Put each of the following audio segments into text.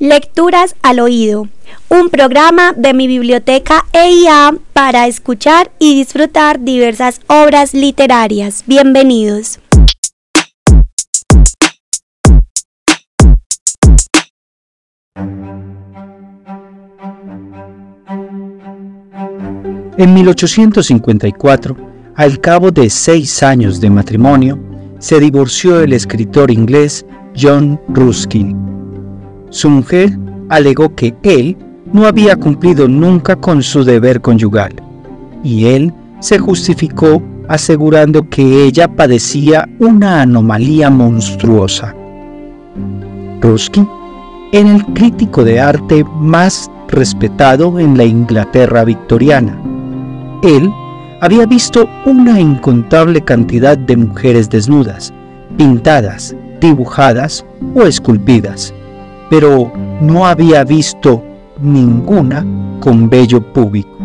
Lecturas al oído, un programa de mi biblioteca EIA para escuchar y disfrutar diversas obras literarias. Bienvenidos. En 1854, al cabo de seis años de matrimonio, se divorció el escritor inglés John Ruskin su mujer alegó que él no había cumplido nunca con su deber conyugal, y él se justificó asegurando que ella padecía una anomalía monstruosa. Ruskin era el crítico de arte más respetado en la Inglaterra victoriana. Él había visto una incontable cantidad de mujeres desnudas, pintadas, dibujadas o esculpidas pero no había visto ninguna con vello público,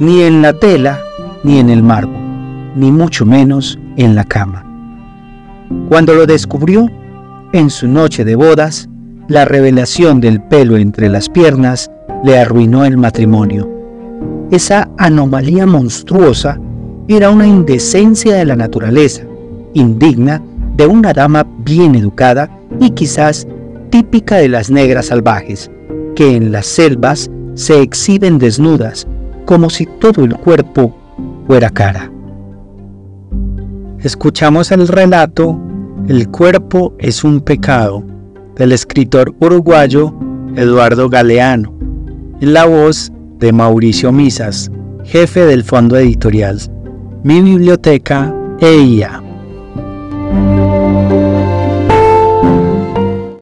ni en la tela, ni en el mármol, ni mucho menos en la cama. Cuando lo descubrió, en su noche de bodas, la revelación del pelo entre las piernas le arruinó el matrimonio. Esa anomalía monstruosa era una indecencia de la naturaleza, indigna de una dama bien educada y quizás típica de las negras salvajes, que en las selvas se exhiben desnudas, como si todo el cuerpo fuera cara. Escuchamos el relato El cuerpo es un pecado del escritor uruguayo Eduardo Galeano, en la voz de Mauricio Misas, jefe del fondo editorial Mi Biblioteca EIA.